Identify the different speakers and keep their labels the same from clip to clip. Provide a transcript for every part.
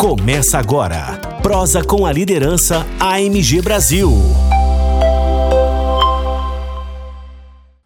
Speaker 1: Começa agora. Prosa com a liderança AMG Brasil.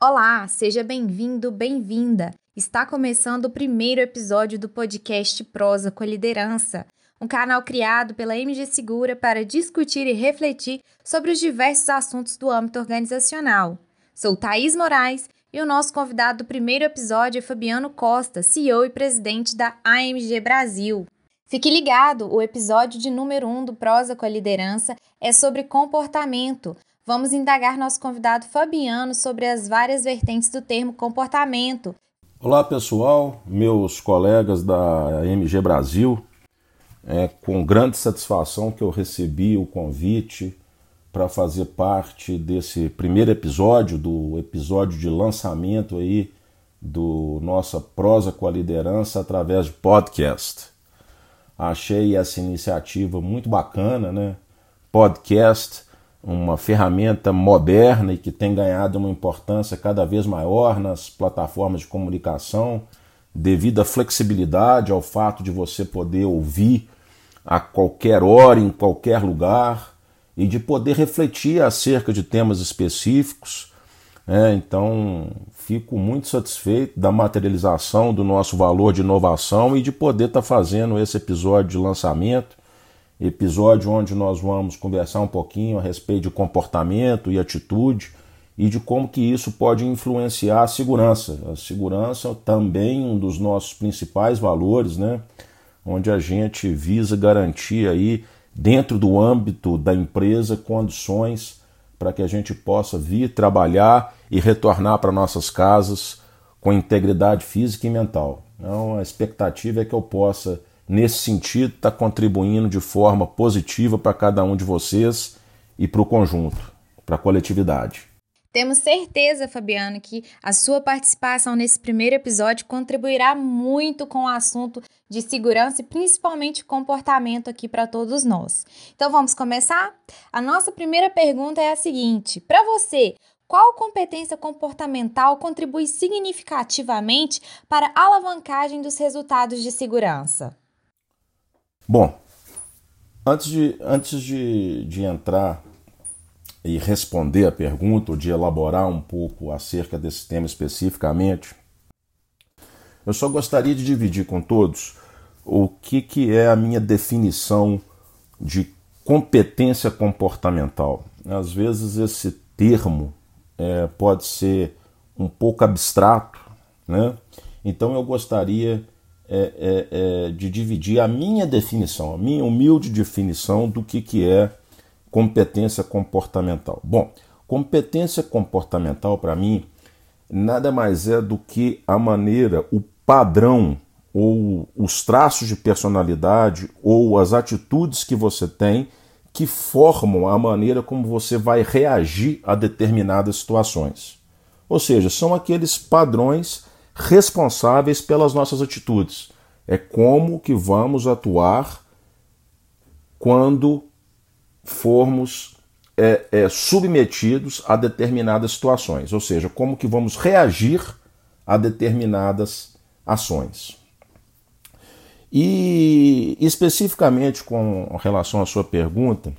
Speaker 2: Olá, seja bem-vindo, bem-vinda. Está começando o primeiro episódio do podcast Prosa com a Liderança, um canal criado pela MG Segura para discutir e refletir sobre os diversos assuntos do âmbito organizacional. Sou Thaís Moraes e o nosso convidado do primeiro episódio é Fabiano Costa, CEO e presidente da AMG Brasil. Fique ligado, o episódio de número 1 um do Prosa com a Liderança é sobre comportamento. Vamos indagar nosso convidado Fabiano sobre as várias vertentes do termo comportamento.
Speaker 3: Olá pessoal, meus colegas da MG Brasil, é com grande satisfação que eu recebi o convite para fazer parte desse primeiro episódio, do episódio de lançamento aí do nossa Prosa com a Liderança através de podcast. Achei essa iniciativa muito bacana, né? Podcast, uma ferramenta moderna e que tem ganhado uma importância cada vez maior nas plataformas de comunicação, devido à flexibilidade, ao fato de você poder ouvir a qualquer hora, em qualquer lugar, e de poder refletir acerca de temas específicos. É, então, fico muito satisfeito da materialização do nosso valor de inovação e de poder estar tá fazendo esse episódio de lançamento, episódio onde nós vamos conversar um pouquinho a respeito de comportamento e atitude e de como que isso pode influenciar a segurança. A segurança também um dos nossos principais valores, né? Onde a gente visa garantir aí dentro do âmbito da empresa condições para que a gente possa vir trabalhar e retornar para nossas casas com integridade física e mental. Então, a expectativa é que eu possa, nesse sentido, estar tá contribuindo de forma positiva para cada um de vocês e para o conjunto, para a coletividade.
Speaker 2: Temos certeza, Fabiano, que a sua participação nesse primeiro episódio contribuirá muito com o assunto de segurança e principalmente comportamento aqui para todos nós. Então vamos começar? A nossa primeira pergunta é a seguinte: para você, qual competência comportamental contribui significativamente para a alavancagem dos resultados de segurança?
Speaker 3: Bom, antes de, antes de, de entrar e responder a pergunta, ou de elaborar um pouco acerca desse tema especificamente, eu só gostaria de dividir com todos o que, que é a minha definição de competência comportamental. Às vezes esse termo é, pode ser um pouco abstrato, né? então eu gostaria é, é, é, de dividir a minha definição, a minha humilde definição do que, que é competência comportamental. Bom, competência comportamental para mim nada mais é do que a maneira, o padrão ou os traços de personalidade ou as atitudes que você tem que formam a maneira como você vai reagir a determinadas situações. Ou seja, são aqueles padrões responsáveis pelas nossas atitudes. É como que vamos atuar quando formos é, é, submetidos a determinadas situações, ou seja, como que vamos reagir a determinadas ações. E especificamente com relação à sua pergunta,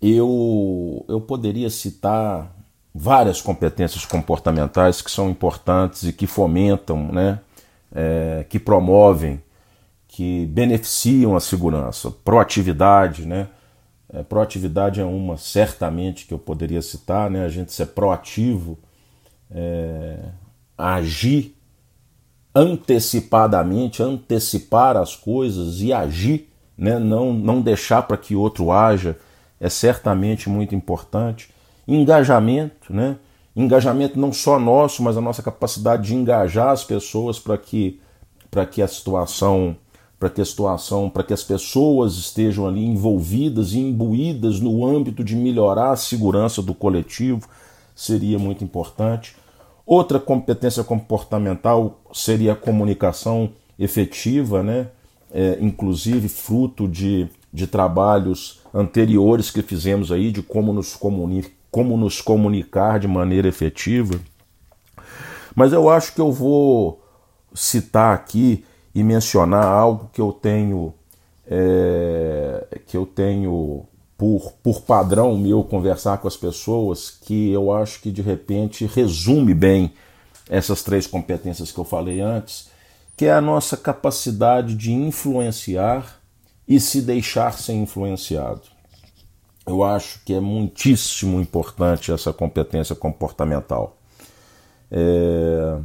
Speaker 3: eu, eu poderia citar várias competências comportamentais que são importantes e que fomentam, né, é, que promovem, que beneficiam a segurança, proatividade, né, é, proatividade é uma, certamente, que eu poderia citar, né? a gente ser proativo, é, agir antecipadamente, antecipar as coisas e agir, né? não, não deixar para que outro haja, é certamente muito importante. Engajamento, né? engajamento não só nosso, mas a nossa capacidade de engajar as pessoas para que, que a situação para que a situação, para que as pessoas estejam ali envolvidas e imbuídas no âmbito de melhorar a segurança do coletivo, seria muito importante. Outra competência comportamental seria a comunicação efetiva, né? É, inclusive fruto de, de trabalhos anteriores que fizemos aí de como nos, comuni como nos comunicar de maneira efetiva. Mas eu acho que eu vou citar aqui e mencionar algo que eu tenho é, que eu tenho por, por padrão meu conversar com as pessoas que eu acho que de repente resume bem essas três competências que eu falei antes, que é a nossa capacidade de influenciar e se deixar ser influenciado. Eu acho que é muitíssimo importante essa competência comportamental. É...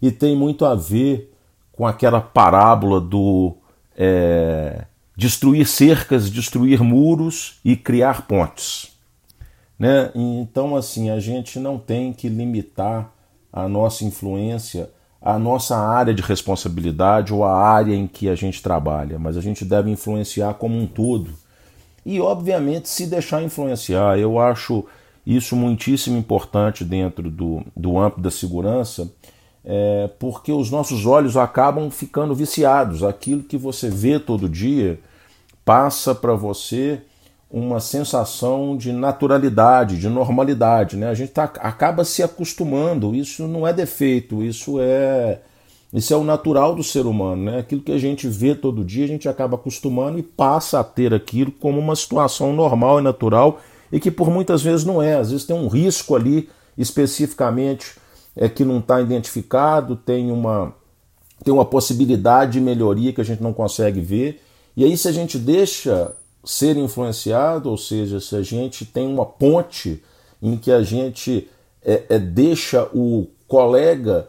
Speaker 3: E tem muito a ver com aquela parábola do é... destruir cercas, destruir muros e criar pontes. Né? Então, assim, a gente não tem que limitar a nossa influência à nossa área de responsabilidade ou a área em que a gente trabalha, mas a gente deve influenciar como um todo e, obviamente, se deixar influenciar. Eu acho isso muitíssimo importante dentro do, do âmbito da segurança, é, porque os nossos olhos acabam ficando viciados. Aquilo que você vê todo dia passa para você uma sensação de naturalidade, de normalidade. Né? A gente tá, acaba se acostumando. Isso não é defeito, isso é isso é o natural do ser humano, né? Aquilo que a gente vê todo dia, a gente acaba acostumando e passa a ter aquilo como uma situação normal e natural e que por muitas vezes não é. Às vezes tem um risco ali especificamente é que não está identificado, tem uma tem uma possibilidade de melhoria que a gente não consegue ver. E aí se a gente deixa ser influenciado, ou seja, se a gente tem uma ponte em que a gente é, é, deixa o colega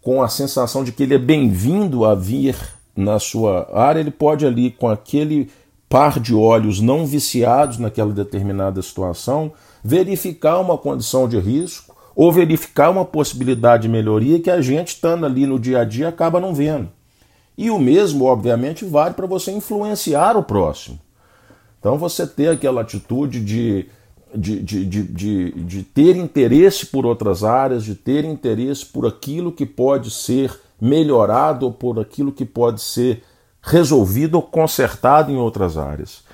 Speaker 3: com a sensação de que ele é bem-vindo a vir na sua área, ele pode ali com aquele par de olhos não viciados naquela determinada situação, verificar uma condição de risco ou verificar uma possibilidade de melhoria que a gente estando ali no dia a dia acaba não vendo. E o mesmo, obviamente, vale para você influenciar o próximo. Então você ter aquela atitude de de, de, de, de, ter interesse por outras áreas, de ter interesse por aquilo que pode ser melhorado ou por aquilo que pode ser resolvido ou consertado em outras áreas.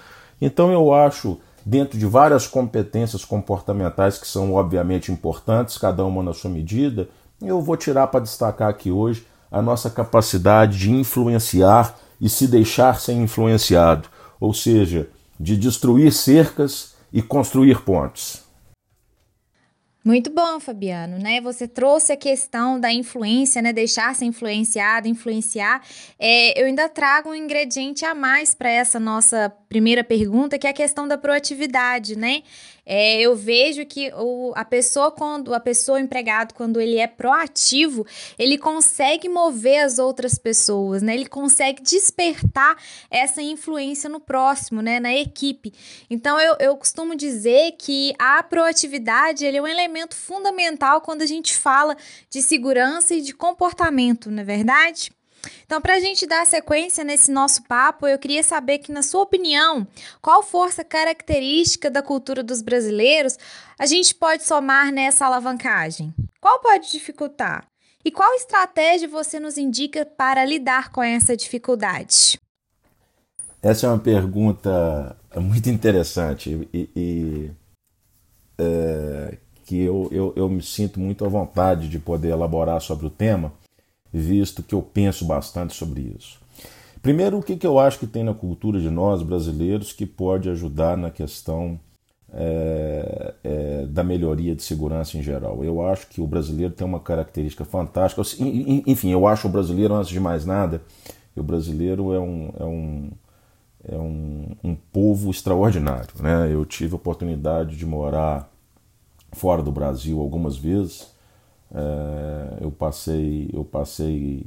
Speaker 3: Então eu acho, dentro de várias competências comportamentais que são obviamente importantes, cada uma na sua medida, eu vou tirar para destacar aqui hoje a nossa capacidade de influenciar e se deixar ser influenciado, ou seja, de destruir cercas e construir pontes.
Speaker 2: Muito bom, Fabiano, né? Você trouxe a questão da influência, né? Deixar ser influenciado, influenciar. É, eu ainda trago um ingrediente a mais para essa nossa primeira pergunta, que é a questão da proatividade, né? É, eu vejo que o, a pessoa, quando a pessoa, o empregado, quando ele é proativo, ele consegue mover as outras pessoas, né? Ele consegue despertar essa influência no próximo, né? Na equipe. Então, eu, eu costumo dizer que a proatividade ele é um elemento fundamental quando a gente fala de segurança e de comportamento, não é verdade? Então, para a gente dar sequência nesse nosso papo, eu queria saber que, na sua opinião, qual força característica da cultura dos brasileiros a gente pode somar nessa alavancagem? Qual pode dificultar? E qual estratégia você nos indica para lidar com essa dificuldade?
Speaker 3: Essa é uma pergunta muito interessante e, e é, que eu, eu, eu me sinto muito à vontade de poder elaborar sobre o tema visto que eu penso bastante sobre isso. Primeiro, o que, que eu acho que tem na cultura de nós brasileiros que pode ajudar na questão é, é, da melhoria de segurança em geral. Eu acho que o brasileiro tem uma característica fantástica. Enfim, eu acho o brasileiro, antes de mais nada, o brasileiro é um, é um, é um, um povo extraordinário. Né? Eu tive a oportunidade de morar fora do Brasil algumas vezes eu passei, eu passei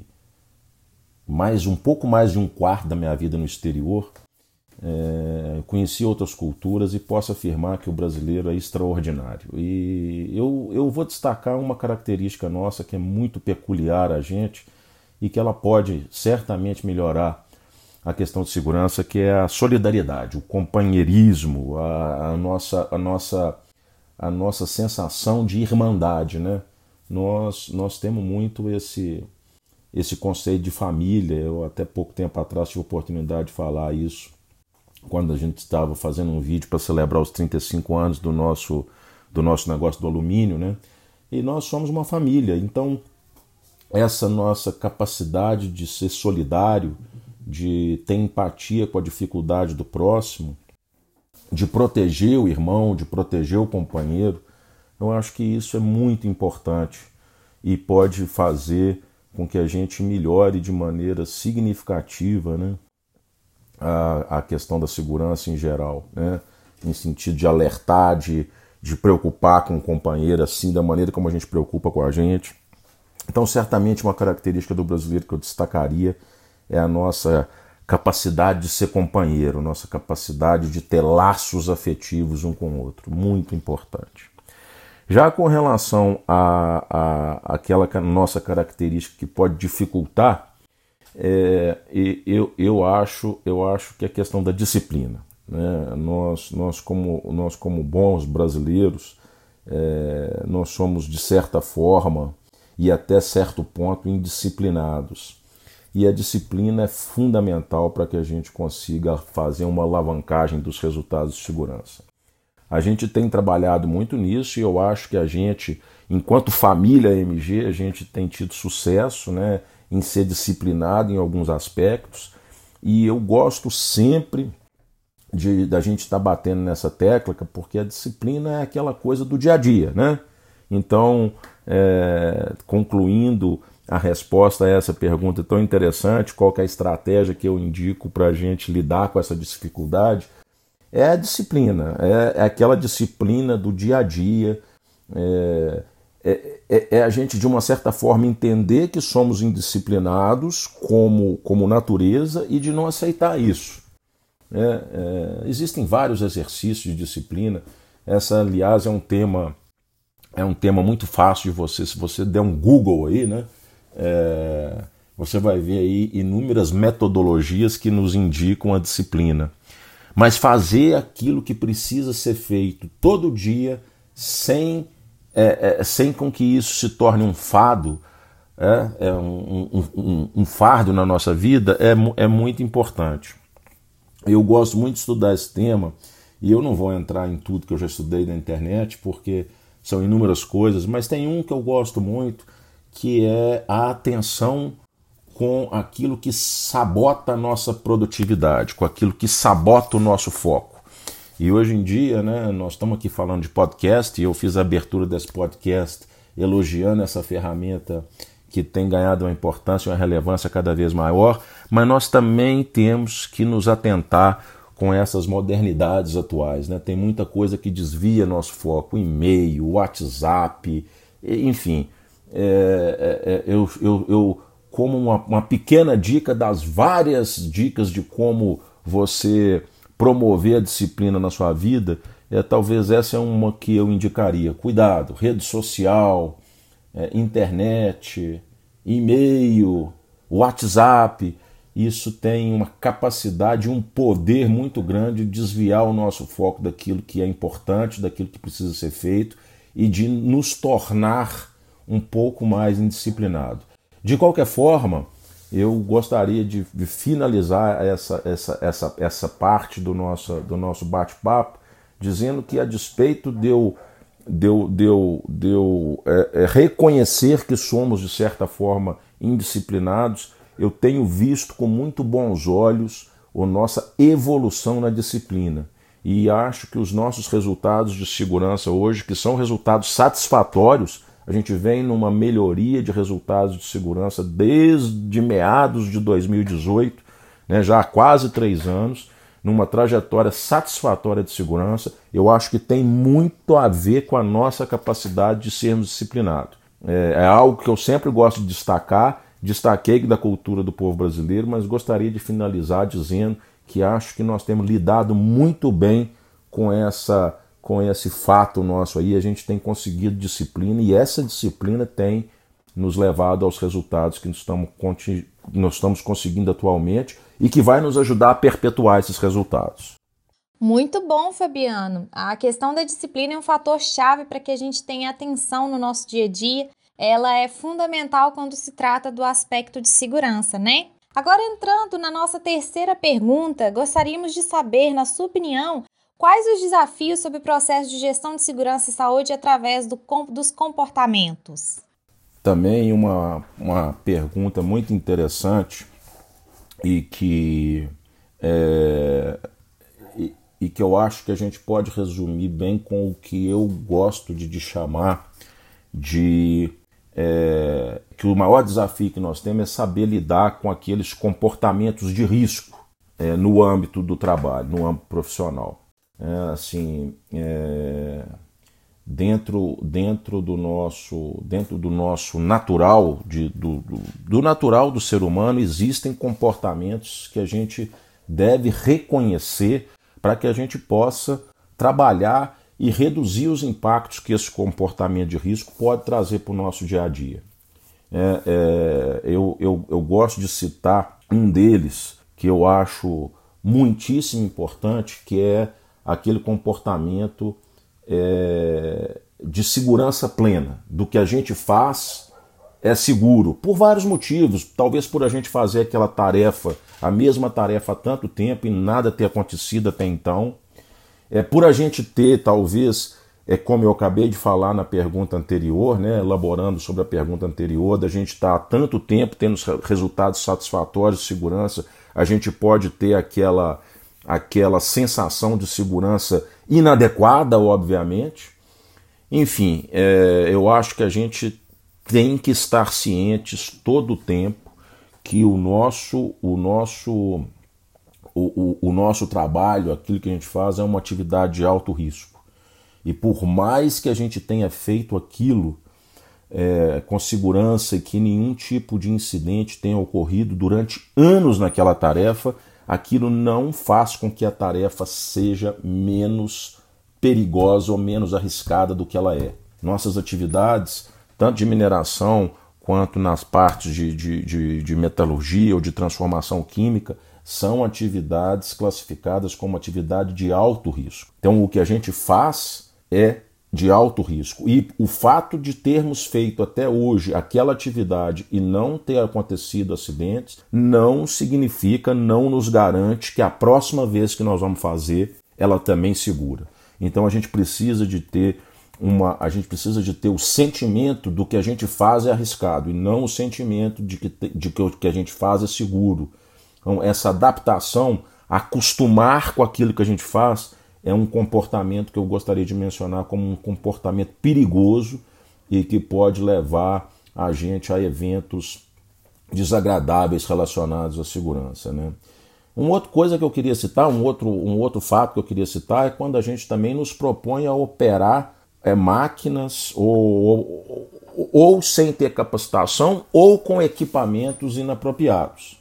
Speaker 3: mais um pouco mais de um quarto da minha vida no exterior. É, conheci outras culturas e posso afirmar que o brasileiro é extraordinário. E eu, eu vou destacar uma característica nossa que é muito peculiar a gente e que ela pode certamente melhorar a questão de segurança, que é a solidariedade, o companheirismo, a, a nossa, a, nossa, a nossa sensação de irmandade, né? Nós, nós temos muito esse, esse conceito de família. Eu até pouco tempo atrás tive a oportunidade de falar isso quando a gente estava fazendo um vídeo para celebrar os 35 anos do nosso, do nosso negócio do alumínio, né? E nós somos uma família. Então, essa nossa capacidade de ser solidário, de ter empatia com a dificuldade do próximo, de proteger o irmão, de proteger o companheiro. Eu acho que isso é muito importante e pode fazer com que a gente melhore de maneira significativa né, a, a questão da segurança em geral, né, em sentido de alertar, de, de preocupar com o companheiro assim, da maneira como a gente preocupa com a gente. Então, certamente, uma característica do brasileiro que eu destacaria é a nossa capacidade de ser companheiro, nossa capacidade de ter laços afetivos um com o outro, muito importante. Já com relação a, a aquela nossa característica que pode dificultar, é, eu, eu, acho, eu acho que é a questão da disciplina. Né? Nós, nós, como, nós, como bons brasileiros, é, nós somos, de certa forma, e até certo ponto, indisciplinados. E a disciplina é fundamental para que a gente consiga fazer uma alavancagem dos resultados de segurança. A gente tem trabalhado muito nisso e eu acho que a gente, enquanto família MG, a gente tem tido sucesso né, em ser disciplinado em alguns aspectos. E eu gosto sempre de da gente estar tá batendo nessa tecla, porque a disciplina é aquela coisa do dia a dia, né? Então, é, concluindo a resposta a essa pergunta tão interessante, qual é a estratégia que eu indico para a gente lidar com essa dificuldade, é a disciplina, é, é aquela disciplina do dia a dia, é, é, é, é, a gente, de uma certa forma, entender que somos indisciplinados como, como natureza e de não aceitar isso. É, é, existem vários exercícios de disciplina. Essa, aliás, é um tema é um tema muito fácil de você. Se você der um Google aí, né? Você vai ver aí inúmeras metodologias que nos indicam a disciplina. Mas fazer aquilo que precisa ser feito todo dia, sem, é, é, sem com que isso se torne um fado, é, é um, um, um, um, fardo na nossa vida, é, é muito importante. Eu gosto muito de estudar esse tema, e eu não vou entrar em tudo que eu já estudei na internet, porque são inúmeras coisas, mas tem um que eu gosto muito, que é a atenção com aquilo que sabota a nossa produtividade, com aquilo que sabota o nosso foco. E hoje em dia, né, nós estamos aqui falando de podcast, e eu fiz a abertura desse podcast elogiando essa ferramenta que tem ganhado uma importância, uma relevância cada vez maior, mas nós também temos que nos atentar com essas modernidades atuais. Né? Tem muita coisa que desvia nosso foco, e-mail, WhatsApp, enfim. É, é, é, eu, eu, eu, como uma, uma pequena dica das várias dicas de como você promover a disciplina na sua vida, é, talvez essa é uma que eu indicaria. Cuidado, rede social, é, internet, e-mail, WhatsApp isso tem uma capacidade, um poder muito grande de desviar o nosso foco daquilo que é importante, daquilo que precisa ser feito e de nos tornar um pouco mais indisciplinado. De qualquer forma, eu gostaria de, de finalizar essa, essa, essa, essa parte do nosso, do nosso bate-papo dizendo que, a despeito de eu, de eu, de eu, de eu é, é, reconhecer que somos, de certa forma, indisciplinados, eu tenho visto com muito bons olhos a nossa evolução na disciplina. E acho que os nossos resultados de segurança hoje, que são resultados satisfatórios, a gente vem numa melhoria de resultados de segurança desde meados de 2018, né, já há quase três anos, numa trajetória satisfatória de segurança. Eu acho que tem muito a ver com a nossa capacidade de sermos disciplinados. É, é algo que eu sempre gosto de destacar Destaquei da cultura do povo brasileiro, mas gostaria de finalizar dizendo que acho que nós temos lidado muito bem com essa com esse fato nosso aí, a gente tem conseguido disciplina e essa disciplina tem nos levado aos resultados que nós estamos, nós estamos conseguindo atualmente e que vai nos ajudar a perpetuar esses resultados.
Speaker 2: Muito bom, Fabiano. A questão da disciplina é um fator chave para que a gente tenha atenção no nosso dia a dia ela é fundamental quando se trata do aspecto de segurança, né? Agora, entrando na nossa terceira pergunta, gostaríamos de saber, na sua opinião, quais os desafios sobre o processo de gestão de segurança e saúde através do, dos comportamentos?
Speaker 3: Também uma, uma pergunta muito interessante e que é, e, e, que eu acho que a gente pode resumir bem com o que eu gosto de, de chamar de é, que o maior desafio que nós temos é saber lidar com aqueles comportamentos de risco é, no âmbito do trabalho, no âmbito profissional. É, assim, é, dentro, dentro do nosso dentro do nosso natural de, do, do, do natural do ser humano existem comportamentos que a gente deve reconhecer para que a gente possa trabalhar e reduzir os impactos que esse comportamento de risco pode trazer para o nosso dia a dia. É, é, eu, eu, eu gosto de citar um deles que eu acho muitíssimo importante, que é aquele comportamento é, de segurança plena. Do que a gente faz é seguro, por vários motivos. Talvez por a gente fazer aquela tarefa, a mesma tarefa há tanto tempo e nada ter acontecido até então. É por a gente ter, talvez, é como eu acabei de falar na pergunta anterior, né, elaborando sobre a pergunta anterior, da gente estar tá há tanto tempo tendo resultados satisfatórios de segurança, a gente pode ter aquela aquela sensação de segurança inadequada, obviamente. Enfim, é, eu acho que a gente tem que estar cientes todo o tempo que o nosso o nosso o, o, o nosso trabalho, aquilo que a gente faz, é uma atividade de alto risco. E por mais que a gente tenha feito aquilo é, com segurança e que nenhum tipo de incidente tenha ocorrido durante anos naquela tarefa, aquilo não faz com que a tarefa seja menos perigosa ou menos arriscada do que ela é. Nossas atividades, tanto de mineração quanto nas partes de, de, de, de metalurgia ou de transformação química, são atividades classificadas como atividade de alto risco. Então, o que a gente faz é de alto risco. E o fato de termos feito até hoje aquela atividade e não ter acontecido acidentes não significa, não nos garante que a próxima vez que nós vamos fazer ela também segura. Então a gente precisa de ter uma, a gente precisa de ter o sentimento do que a gente faz é arriscado e não o sentimento de que, de que o que a gente faz é seguro. Então, essa adaptação, acostumar com aquilo que a gente faz, é um comportamento que eu gostaria de mencionar como um comportamento perigoso e que pode levar a gente a eventos desagradáveis relacionados à segurança. Né? Uma outra coisa que eu queria citar, um outro, um outro fato que eu queria citar é quando a gente também nos propõe a operar é, máquinas ou, ou, ou sem ter capacitação ou com equipamentos inapropriados.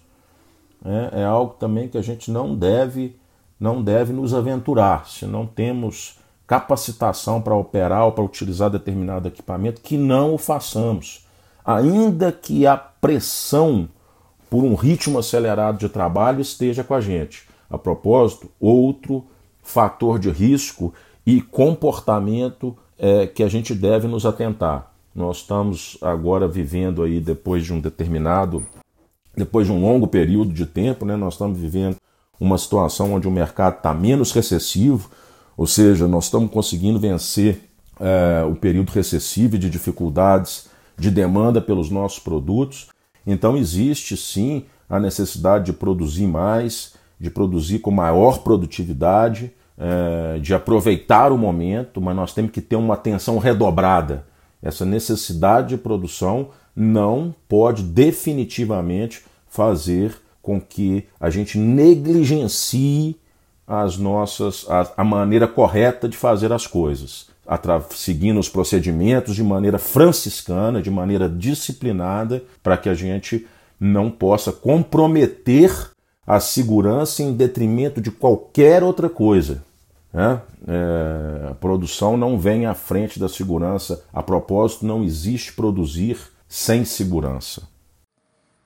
Speaker 3: É, é algo também que a gente não deve, não deve nos aventurar. Se não temos capacitação para operar ou para utilizar determinado equipamento, que não o façamos. Ainda que a pressão por um ritmo acelerado de trabalho esteja com a gente. A propósito, outro fator de risco e comportamento é, que a gente deve nos atentar. Nós estamos agora vivendo aí depois de um determinado depois de um longo período de tempo, né, nós estamos vivendo uma situação onde o mercado está menos recessivo, ou seja, nós estamos conseguindo vencer é, o período recessivo de dificuldades de demanda pelos nossos produtos. Então existe sim a necessidade de produzir mais, de produzir com maior produtividade, é, de aproveitar o momento, mas nós temos que ter uma atenção redobrada. Essa necessidade de produção não pode definitivamente fazer com que a gente negligencie as nossas a, a maneira correta de fazer as coisas, seguindo os procedimentos de maneira franciscana, de maneira disciplinada, para que a gente não possa comprometer a segurança em detrimento de qualquer outra coisa. Né? É, a produção não vem à frente da segurança. A propósito, não existe produzir sem segurança.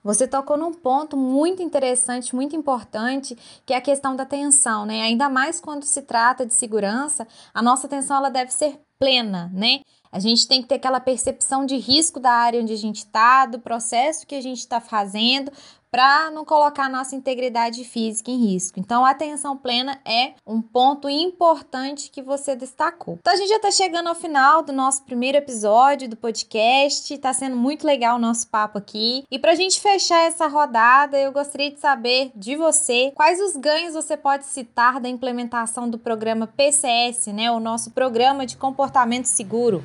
Speaker 2: Você tocou num ponto muito interessante, muito importante, que é a questão da atenção, né? Ainda mais quando se trata de segurança, a nossa atenção ela deve ser plena, né? A gente tem que ter aquela percepção de risco da área onde a gente está, do processo que a gente está fazendo, para não colocar nossa integridade física em risco. Então, a atenção plena é um ponto importante que você destacou. Então, a gente já está chegando ao final do nosso primeiro episódio do podcast. Está sendo muito legal o nosso papo aqui. E para a gente fechar essa rodada, eu gostaria de saber de você quais os ganhos você pode citar da implementação do programa PCS, né, o nosso programa de comportamento seguro.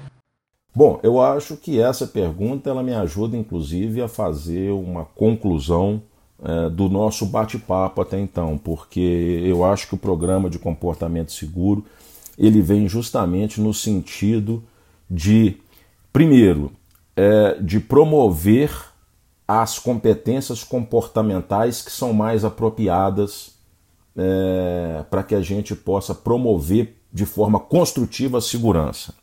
Speaker 3: Bom, eu acho que essa pergunta ela me ajuda, inclusive, a fazer uma conclusão é, do nosso bate-papo até então, porque eu acho que o programa de comportamento seguro ele vem justamente no sentido de, primeiro, é, de promover as competências comportamentais que são mais apropriadas é, para que a gente possa promover de forma construtiva a segurança.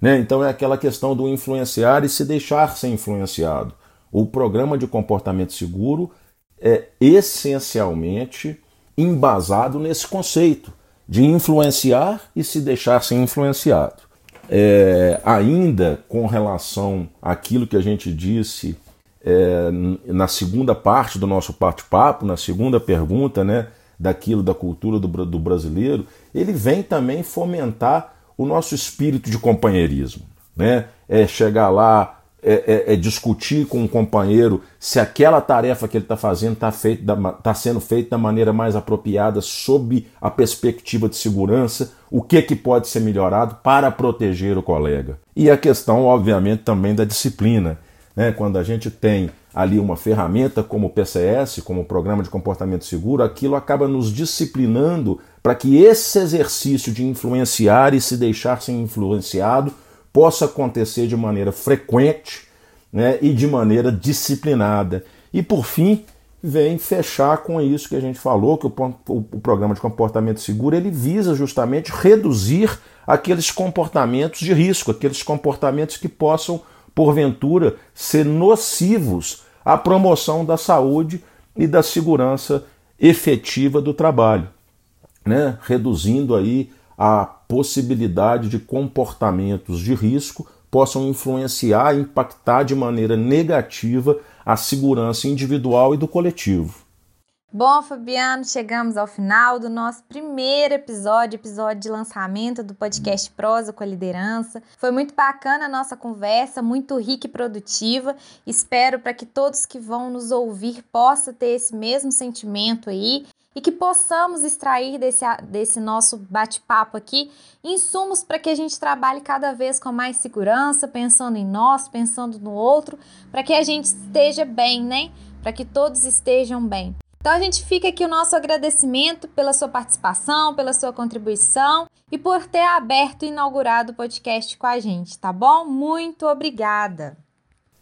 Speaker 3: Né? Então é aquela questão do influenciar e se deixar ser influenciado. O programa de comportamento seguro é essencialmente embasado nesse conceito de influenciar e se deixar ser influenciado. É, ainda com relação àquilo que a gente disse é, na segunda parte do nosso bate-papo, na segunda pergunta, né, daquilo da cultura do, do brasileiro, ele vem também fomentar o nosso espírito de companheirismo. Né? É chegar lá, é, é, é discutir com um companheiro se aquela tarefa que ele está fazendo está tá sendo feita da maneira mais apropriada, sob a perspectiva de segurança, o que, que pode ser melhorado para proteger o colega. E a questão, obviamente, também da disciplina. Né? Quando a gente tem ali uma ferramenta como o PCS, como o Programa de Comportamento Seguro, aquilo acaba nos disciplinando para que esse exercício de influenciar e se deixar ser influenciado possa acontecer de maneira frequente né, e de maneira disciplinada. E por fim, vem fechar com isso que a gente falou, que o, o, programa de comportamento seguro ele visa justamente reduzir aqueles comportamentos de risco, aqueles comportamentos que possam, porventura, ser nocivos à promoção da saúde e da segurança efetiva do trabalho né, reduzindo aí a possibilidade de comportamentos de risco possam influenciar impactar de maneira negativa a segurança individual e do coletivo.
Speaker 2: Bom, Fabiano, chegamos ao final do nosso primeiro episódio, episódio de lançamento do podcast Prosa com a Liderança. Foi muito bacana a nossa conversa, muito rica e produtiva. Espero para que todos que vão nos ouvir possam ter esse mesmo sentimento aí e que possamos extrair desse, desse nosso bate-papo aqui insumos para que a gente trabalhe cada vez com mais segurança, pensando em nós, pensando no outro, para que a gente esteja bem, né? Para que todos estejam bem. Então a gente fica aqui o nosso agradecimento pela sua participação, pela sua contribuição e por ter aberto e inaugurado o podcast com a gente, tá bom? Muito obrigada.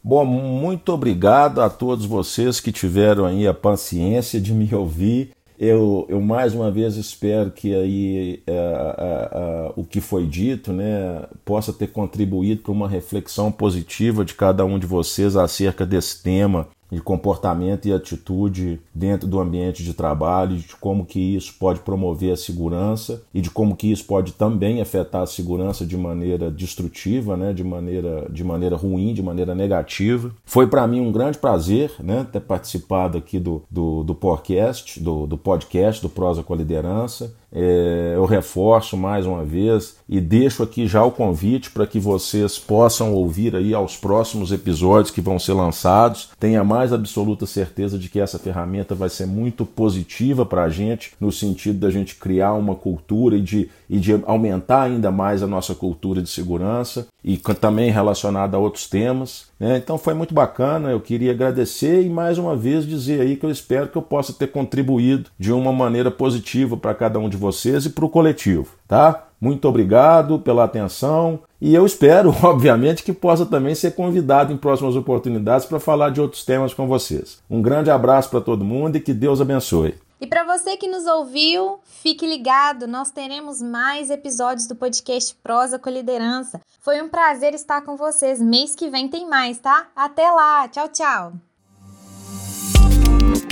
Speaker 3: Bom, muito obrigado a todos vocês que tiveram aí a paciência de me ouvir eu, eu mais uma vez espero que aí é, é, é, o que foi dito né, possa ter contribuído para uma reflexão positiva de cada um de vocês acerca desse tema de comportamento e atitude dentro do ambiente de trabalho, de como que isso pode promover a segurança e de como que isso pode também afetar a segurança de maneira destrutiva, né, de maneira de maneira ruim, de maneira negativa. Foi para mim um grande prazer, né, ter participado aqui do, do, do podcast, do, do podcast do Prosa com a Liderança. É, eu reforço mais uma vez e deixo aqui já o convite para que vocês possam ouvir aí aos próximos episódios que vão ser lançados. Tenha mais absoluta certeza de que essa ferramenta vai ser muito positiva para a gente, no sentido da gente criar uma cultura e de, e de aumentar ainda mais a nossa cultura de segurança e também relacionada a outros temas. Né? Então foi muito bacana, eu queria agradecer e mais uma vez dizer aí que eu espero que eu possa ter contribuído de uma maneira positiva para cada um de vocês e para o coletivo, tá? Muito obrigado pela atenção e eu espero, obviamente, que possa também ser convidado em próximas oportunidades para falar de outros temas com vocês. Um grande abraço para todo mundo e que Deus abençoe.
Speaker 2: E para você que nos ouviu, fique ligado, nós teremos mais episódios do podcast Prosa com Liderança. Foi um prazer estar com vocês. Mês que vem tem mais, tá? Até lá, tchau, tchau.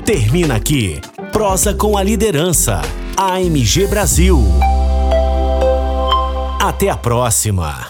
Speaker 1: Termina aqui Prosa com a Liderança, AMG Brasil. Até a próxima.